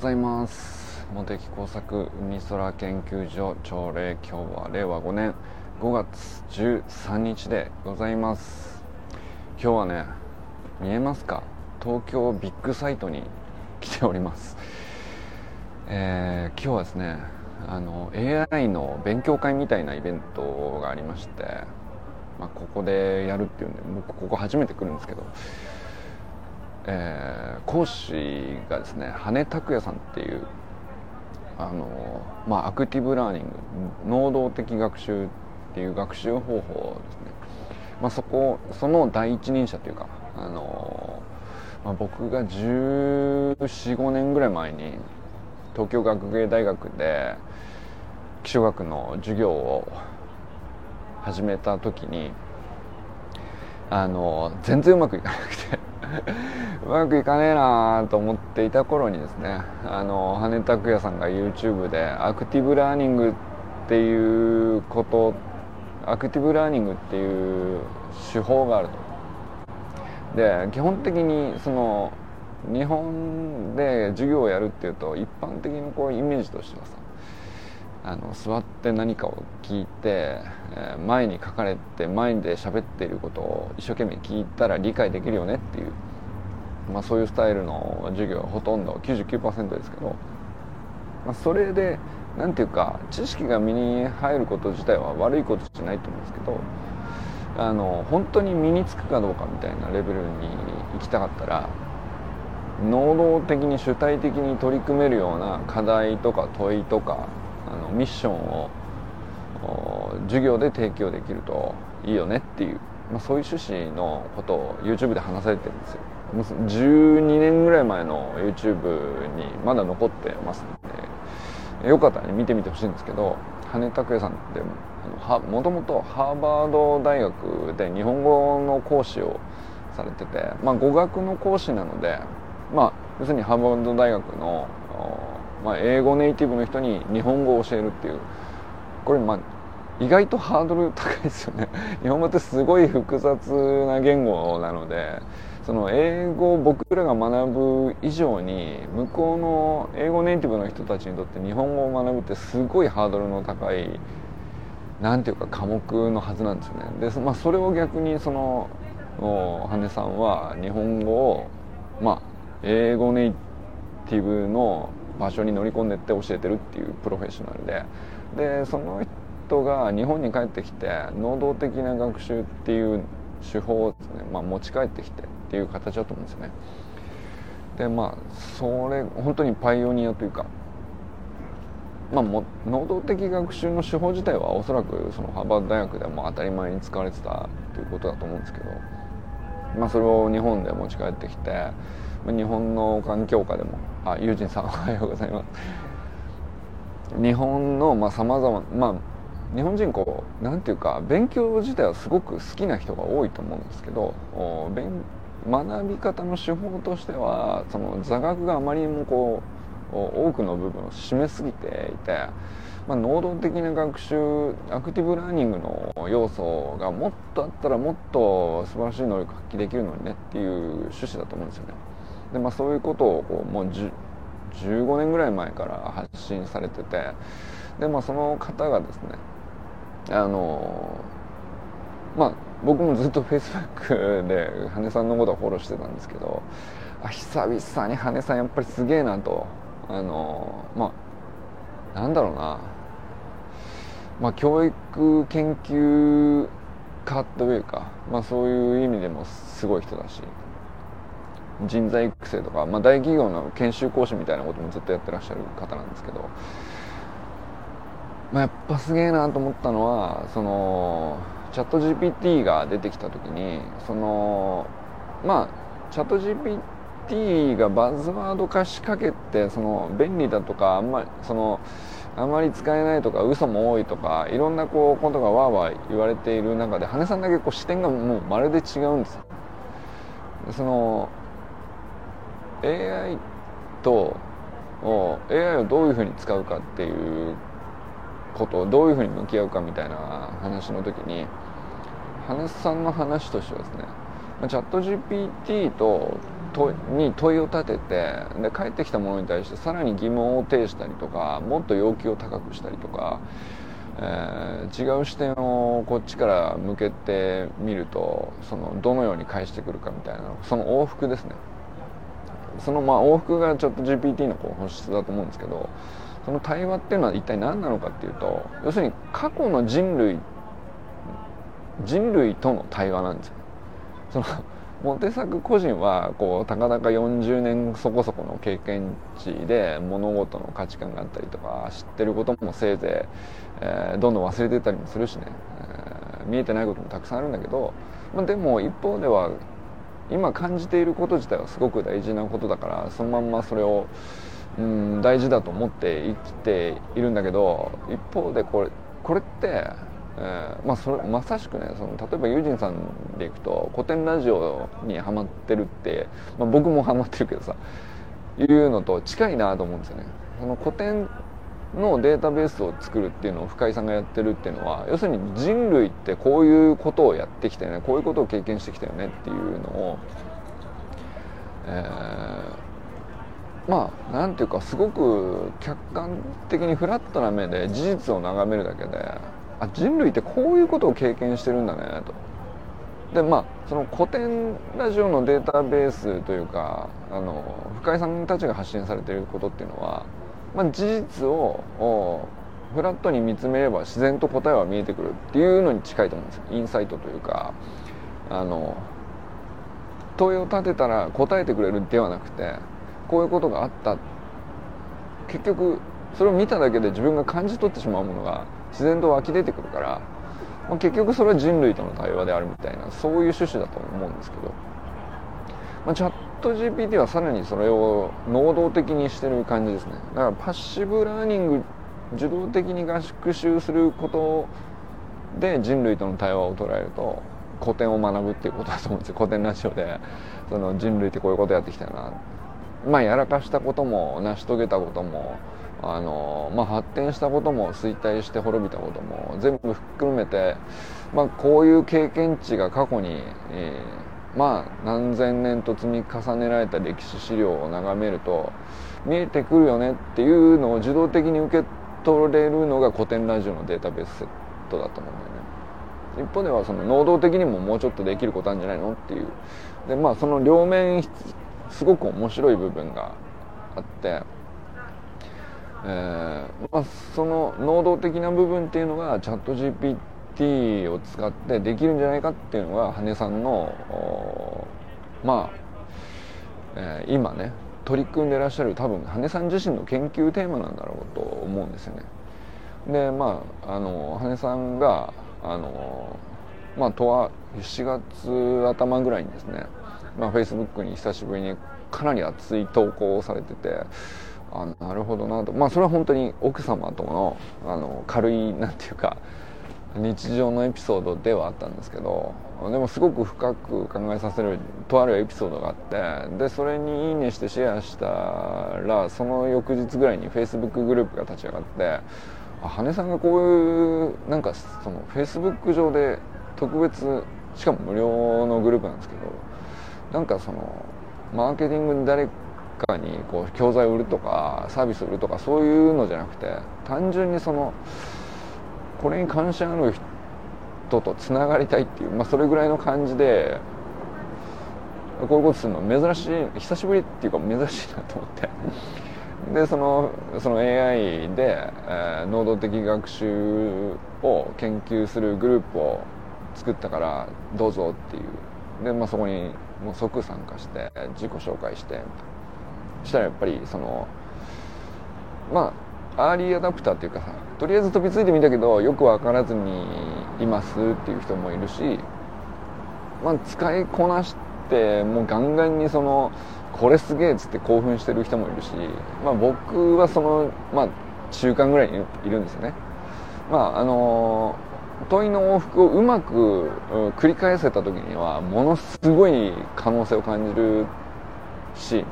ございます。茂木工作海空研究所朝礼今日は令和5年5月13日でございます。今日はね見えますか？東京ビッグサイトに来ております。えー、今日はですねあの AI の勉強会みたいなイベントがありまして、まあ、ここでやるっていうんで僕ここ初めて来るんですけどえー、講師がですね羽拓也さんっていうあの、まあ、アクティブラーニング能動的学習っていう学習方法ですね、まあ、そこその第一人者というかあの、まあ、僕が1415年ぐらい前に東京学芸大学で気象学の授業を始めた時にあの全然うまくいかなくて。うまくいかねえなと思っていた頃にですねあの羽根拓也さんが YouTube でアクティブラーニングっていうことアクティブラーニングっていう手法があると。で基本的にその日本で授業をやるっていうと一般的にこうイメージとしてはさあの座って何かを聞いて、え前に書かれて前で喋っていることを一生懸命聞いたら理解できるよねっていう、まあ、そういうスタイルの授業はほとんど99%ですけど、まあ、それで何ていうか知識が身に入ること自体は悪いことじゃないと思うんですけどあの本当に身につくかどうかみたいなレベルに行きたかったら能動的に主体的に取り組めるような課題とか問いとかあのミッションを授業で提供できるといいよねっていう、まあ、そういう趣旨のことを YouTube で話されてるんですよ。12年ぐらい前の YouTube にまだ残ってますのでよかったら、見てみてほしいんですけど羽拓也さんってもともとハーバード大学で日本語の講師をされてて、まあ、語学の講師なので、まあ、要するにハーバード大学のまあ、英語ネイティブの人に日本語を教えるっていう。これまあ意外とハードル高いですよね。日本語ってすごい複雑な言語なのでその英語を僕らが学ぶ以上に向こうの英語ネイティブの人たちにとって日本語を学ぶってすごいハードルの高いなんていうか科目のはずなんですよね。で、まあ、それを逆にその羽根さんは日本語をまあ英語ネイティブの場所に乗り込んでって教えてるっていうプロフェッショナルででその人が日本に帰ってきて能動的な学習っていう手法をですね、まあ、持ち帰ってきてっていう形だと思うんですよね。でまあそれ本当にパイオニアというかまあ、も能動的学習の手法自体はおそらくそのハーバード大学でも当たり前に使われてたということだと思うんですけど、まあ、それを日本で持ち帰ってきて日本の環境下でもあユージンさんおはようございます日本のさまざ、ままあ日本人こうなんていうか勉強自体はすごく好きな人が多いと思うんですけど学び方の手法としてはその座学があまりにもこう多くの部分を占めすぎていて、まあ、能動的な学習アクティブラーニングの要素がもっとあったらもっと素晴らしい能力発揮できるのにねっていう趣旨だと思うんですよね。で、まあ、そういうことをこうもう15年ぐらい前から発信されててで、まあ、その方がですねあのまあ僕もずっとフェイスブックで羽根さんのことをフォローしてたんですけどあ久々に羽根さんやっぱりすげえなとあのまあなんだろうな。まあ教育研究家というか、まあ、そういう意味でもすごい人だし人材育成とか、まあ、大企業の研修講師みたいなこともずっとやってらっしゃる方なんですけど、まあ、やっぱすげえなと思ったのはそのチャット GPT が出てきた時にそのまあチャット GPT がバズワード化しかけてその便利だとかあんまりそのあまり使えないとか嘘も多いとかいろんなこうことがわーわー言われている中で羽根さんだけこう視点がもうまるで違うんですよ。その AI と AI をどういうふうに使うかっていうことをどういうふうに向き合うかみたいな話の時に羽根さんの話としてはですねチャット GPT ととに問いを立ててで返ってきたものに対してさらに疑問を呈したりとかもっと要求を高くしたりとか、えー、違う視点をこっちから向けてみるとそのどのように返してくるかみたいなその往復ですね。そのまあ往復がちょっと GPT のこう本質だと思うんですけどその対話っていうのは一体何なのかっていうと要するに過去の人類人類との対話なんですよ。そのモテ作個人はこうたかだか40年そこそこの経験値で物事の価値観があったりとか知ってることもせいぜい、えー、どんどん忘れてたりもするしね、えー、見えてないこともたくさんあるんだけど、まあ、でも一方では今感じていること自体はすごく大事なことだからそのまんまそれを、うん、大事だと思って生きているんだけど一方でこれこれってえー、まあそれまさしくねその例えばユージンさんでいくと古典ラジオにはまってるって、まあ、僕もハマってるけどさいうのと近いなと思うんですよね。その古典のデータベースを作るっていうのを深井さんがやってるっていうのは要するに人類ってこういうことをやってきたよねこういうことを経験してきたよねっていうのを、えー、まあなんていうかすごく客観的にフラットな目で事実を眺めるだけであ人類ってこういうことを経験してるんだねと。でまあその古典ラジオのデータベースというかあの深井さんたちが発信されていることっていうのは、まあ、事実をフラットに見つめれば自然と答えは見えてくるっていうのに近いと思うんですよ。インサイトというかあの問いを立てたら答えてくれるではなくてこういうことがあった。結局それを見ただけで自分が感じ取ってしまうものが自然と湧き出てくるから、まあ、結局それは人類との対話であるみたいなそういう趣旨だと思うんですけど、まあ、チャット GPT はさらにそれを能動的にしてる感じですね。だからパッシブラーニング受動的に学習することで人類との対話を捉えると古典を学ぶっていうことだと思うんですよ。古典ラジオでその人類ってこういうことやってきたよな。まあやらかしたことも成し遂げたこともあのまあ、発展したことも衰退して滅びたことも全部含めて、まあ、こういう経験値が過去に、えー、まあ何千年と積み重ねられた歴史資料を眺めると見えてくるよねっていうのを自動的に受け取れるのが古典ラジオのデータベースセットだと思うんだよね。一方ではその能動的にももうちょっとできることあるんじゃないの？っていう。でまあその両面すごく面白い部分があって。えーまあ、その能動的な部分っていうのがチャット GPT t を使ってできるんじゃないかっていうのが羽根さんのまあ、えー、今ね取り組んでらっしゃる多分羽根さん自身の研究テーマなんだろうと思うんですよね。でまああの羽根さんがあのまあとは7月頭ぐらいにですね、まあ、Facebook に久しぶりにかなり熱い投稿をされててあなるほどなとまあそれは本当に奥様とのあの軽いなんていうか日常のエピソードではあったんですけどでもすごく深く考えさせるとあるエピソードがあってでそれに「いいね」してシェアしたらその翌日ぐらいにフェイスブックグループが立ち上がってあ羽根さんがこういうなんかそのフェイスブック上で特別しかも無料のグループなんですけどなんかそのマーケティングに誰かにこう教材を売るとかサービスを売るとかそういうのじゃなくて単純にそのこれに関心ある人とつながりたいっていう、まあ、それぐらいの感じでこういうことするの珍しい久しぶりっていうか珍しいなと思って。でそのその AI で、えー、能動的学習を研究するグループを作ったからどうぞっていう。で、まあ、そこにもう即参加して自己紹介してしたらやっぱりそのまあアーリーアダプターっていうかさとりあえず飛びついてみたけどよく分からずにいますっていう人もいるし、まあ、使いこなしてもうガンガンにそのこれすげえっつって興奮してる人もいるし、まあ、僕はその、まあ、中間ぐらいにいるんですよね。まああの問いの往復をうまく繰り返せた時にはものすごい可能性を感じるし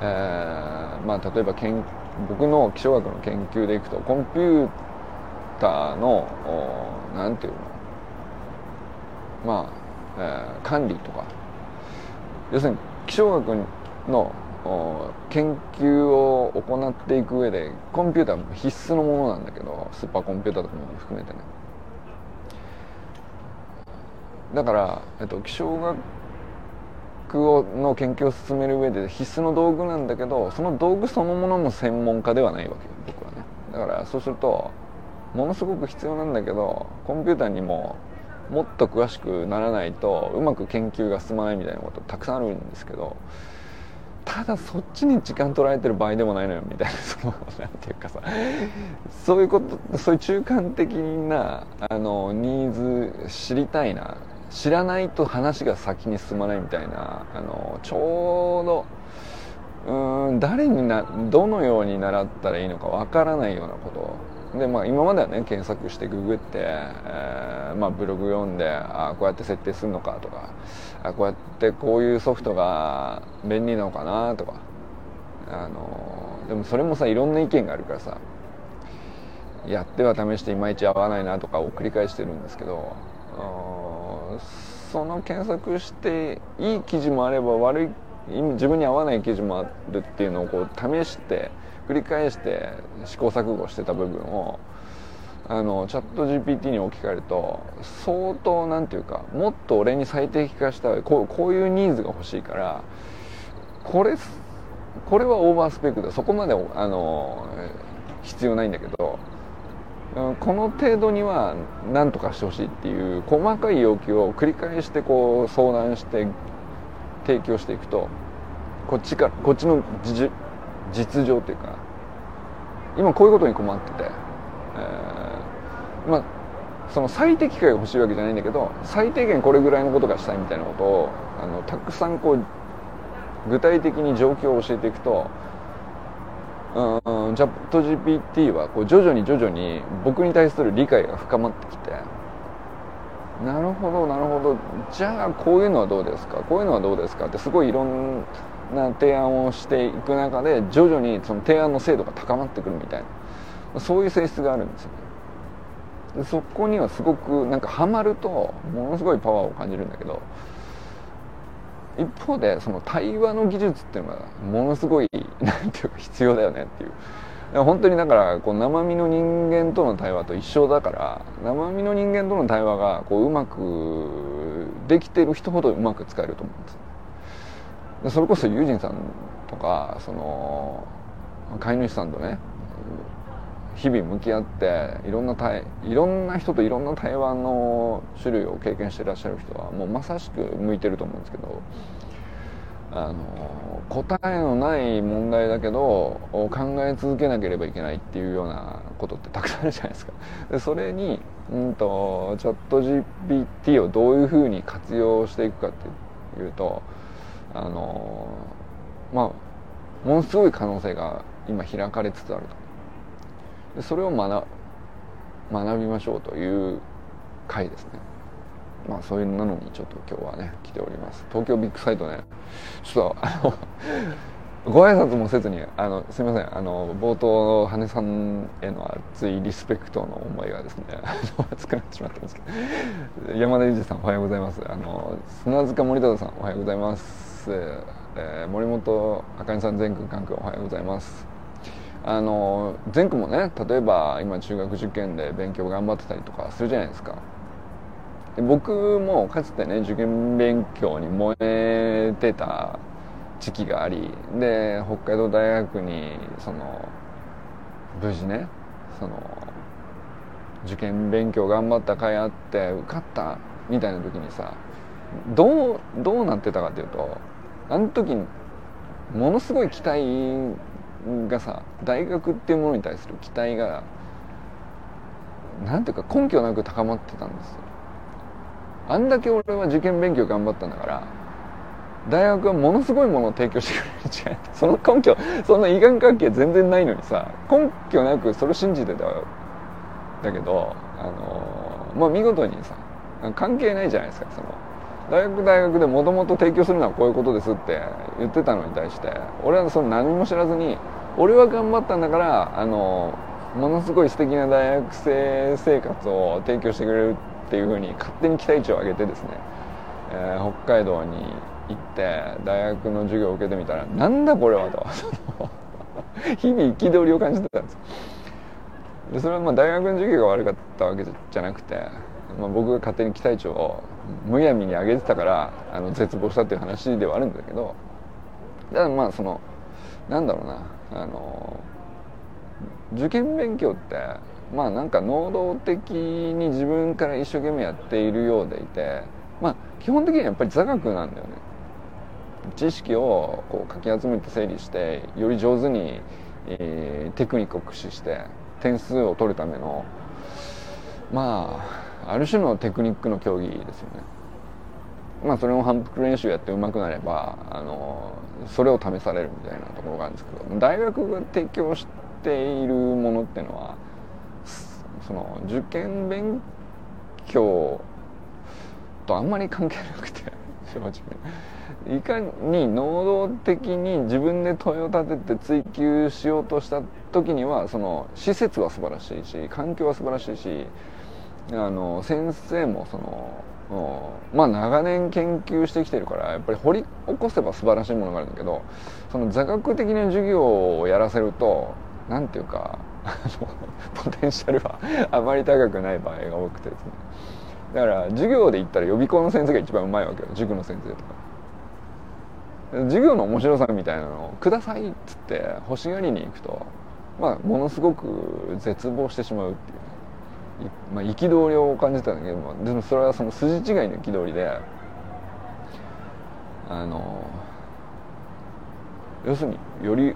えーまあ、例えばけん僕の気象学の研究でいくとコンピューターの何て言うの？まあ、えー、管理とか。要するに気象学の研究を行っていく上でコンピューターも必須のものなんだけどスーパーコンピューターとかも含めてね。だから、えっと、気象学をの研究を進める上で必須の道具なんだけどその道具そのものも専門家ではないわけよ僕はね。だからそうするとものすごく必要なんだけどコンピューターにももっと詳しくならないとうまく研究が進まないみたいなことたくさんあるんですけどただそっちに時間取られてる場合でもないのよみたいな そのなんていうかさ。そういうことそういう中間的なあのニーズ知りたいな。知らないと話が先に進まないみたいなあのちょうどうん誰になどのように習ったらいいのかわからないようなこと。でまあ今まではね検索してググって、えーまあ、ブログ読んであこうやって設定するのかとかあこうやってこういうソフトが便利なのかなとかあのでもそれもさいろんな意見があるからさやっては試していまいち合わないなとかを繰り返してるんですけどその検索していい記事もあれば悪い自分に合わない記事もあるっていうのをこう試して繰り返して試行錯誤してた部分をあのチャット GPT に置き換えると相当なんていうかもっと俺に最適化したこうこういうニーズが欲しいからこれこれはオーバースペックだ。そこまであの必要ないんだけどこの程度には何とかしてほしいっていう細かい要求を繰り返してこう相談して提供していくとこっちかこっちの実情っていうか今こういうことに困ってて、えー、まあその最適化が欲しいわけじゃないんだけど最低限これぐらいのことがしたいみたいなことをあのたくさんこう具体的に状況を教えていくとうんチャット GPT はこう徐々に徐々に僕に対する理解が深まってきて。なるほどなるほど。じゃあこういうのはどうですか？こういうのはどうですか？ってすごいいろんな提案をしていく中で徐々にその提案の精度が高まってくるみたいな。そういう性質があるんですよね。そこにはすごくなんかハマるとものすごいパワーを感じるんだけど一方でその対話の技術っていうのがものすごいなんていうか必要だよねっていう。本当にだからこう生身の人間との対話と一緒だから生身の人間との対話がこううまくできてる人ほどうまく使えると思うんです。でそれこそユージンさんとかその飼い主さんとね日々向き合っていろんな対いろんな人といろんな対話の種類を経験していらっしゃる人はもうまさしく向いてると思うんですけどあの答えのない問題だけど考え続けなければいけないっていうようなことってたくさんあるじゃないですか。でそれに、うんと、チャット GPT をどういうふうに活用していくかっていうとあのまあものすごい可能性が今開かれつつあると。でそれを学学びましょうという回ですね。まあそういうなのにちょっと今日はね来ております。東京ビッグサイトね。ちょっとあの ご挨拶もせずにあのすみません。あの冒頭の羽さんへの熱いリスペクトの思いがですね 熱くなってしまったんですけど。山田裕二さんおはようございます。あの砂塚森忠さんおはようございます、えー、森本あかねさん全君関君おはようございます。あの前区もね例えば今中学受験で勉強頑張ってたりとかするじゃないですか。で僕もかつてね受験勉強に燃えてた時期がありで北海道大学にその無事ねその受験勉強頑張った甲斐あって受かったみたいな時にさどうどうなってたかっていうとあの時ものすごい期待がさ大学っていうものに対する期待がなんていうか根拠なく高まってたんですよ。あんだけ俺は受験勉強頑張ったんだから大学はものすごいものを提供してくれる違い。その根拠そんな因果関係全然ないのにさ根拠なくそれ信じてただけどあのまあ見事にさ関係ないじゃないですかその大学大学でもともと提供するのはこういうことですって言ってたのに対して俺はその何も知らずに俺は頑張ったんだからあのものすごい素敵な大学生生活を提供してくれるっていうふうに勝手に期待値を上げてですね、えー、北海道に行って大学の授業を受けてみたらなんだこれはと。日々憤りを感じてたんですでそれはまあ大学の授業が悪かったわけじゃなくて、まあ、僕が勝手に期待値をむやみに上げてたからあの絶望したっていう話ではあるんだけどだからまあそのなんだろうなあの受験勉強ってまあなんか能動的に自分から一生懸命やっているようでいてまあ基本的にはやっぱり座学なんだよね。知識をこうかき集めて整理してより上手に、えー、テクニックを駆使して点数を取るためのまあある種のテクニックの競技ですよね。まあそれを反復練習やってうまくなればあのそれを試されるみたいなところがあるんですけど大学が提供しているものっていうのはその受験勉強とあんまり関係なくて 正直。いかに能動的に自分で問いを立てて追求しようとした時にはその施設は素晴らしいし環境は素晴らしいしあの先生もそのまあ長年研究してきてるからやっぱり掘り起こせば素晴らしいものがあるんだけどその座学的な授業をやらせると何ていうか ポテンシャルは あまり高くない場合が多くてですね。だから授業で言ったら予備校の先生が一番うまいわけよ塾の先生とか。授業の面白さみたいなのをくださいっつって欲しがりに行くとまあものすごく絶望してしまうっていう、まあ、憤りを感じたんだけどもでもそれはその筋違いの憤りであの要するにより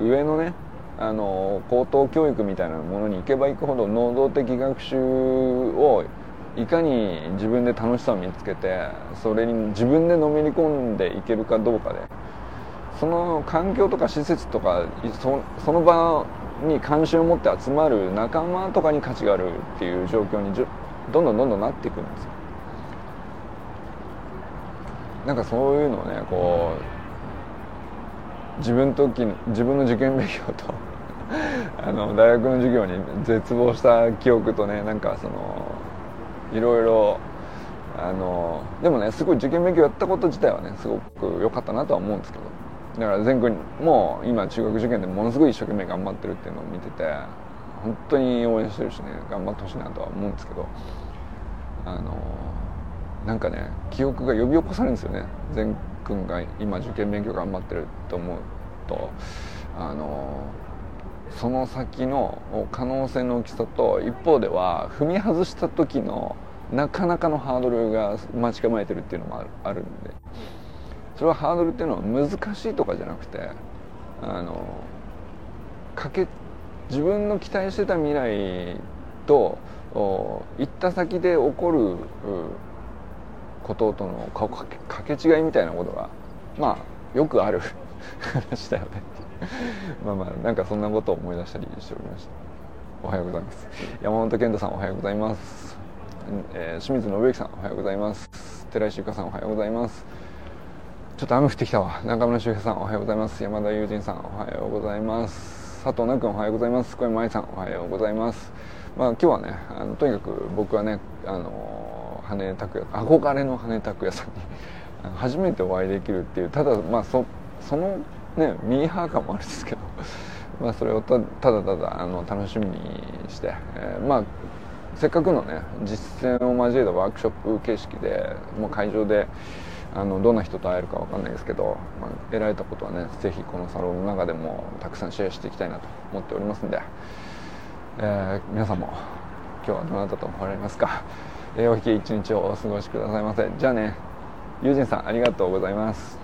上のねあの高等教育みたいなものに行けば行くほど能動的学習をいかに自分で楽しさを見つけてそれに自分でのめり込んでいけるかどうかでその環境とか施設とかその場に関心を持って集まる仲間とかに価値があるっていう状況にどんどんどんどんなっていくんですよ。なんかそういうのをねこう自分時自分の受験勉強と あの大学の授業に絶望した記憶とねなんかそのいろいろあのでもねすごい受験勉強やったこと自体はねすごく良かったなとは思うんですけどだから全国も今中学受験でものすごい一生懸命頑張ってるっていうのを見てて本当に応援してるしね頑張ってほしいなとは思うんですけどあのなんかね記憶が呼び起こされるんですよね。善くんが今受験勉強頑張ってると思うと。あのその先の可能性の大きさと一方では踏み外した時のなかなかのハードルが待ち構えてるっていうのもあるんで。それはハードルっていうのは難しいとかじゃなくてあのかけ自分の期待してた未来と行った先で起こることとのかけ違いみたいなことがまあよくある 話だよね まあまあなんかそんなことを思い出したりしておりました。おはようございます。山本健太さんおはようございます、えー、清水信之さんおはようございます。寺石由香さんおはようございます。ちょっと雨降ってきたわ。中村修平さんおはようございます。山田友人さんおはようございます。佐藤奈君おはようございます。小山愛さんおはようございます。まあ今日はねあのとにかく僕はねあの羽拓也憧れの羽拓也さんに初めてお会いできるっていうただまあそそのねミーハー感もあるんですけどまあそれをただただあの楽しみにして、えー、まあせっかくのね実践を交えたワークショップ形式でもう会場であのどんな人と会えるか分かんないですけど、まあ、得られたことはね是非このサロンの中でもたくさんシェアしていきたいなと思っておりますんで、えー、皆さんも今日はどなたと思われますか、えー、お引き一日をお過ごしくださいませ。じゃあね友人さんありがとうございます。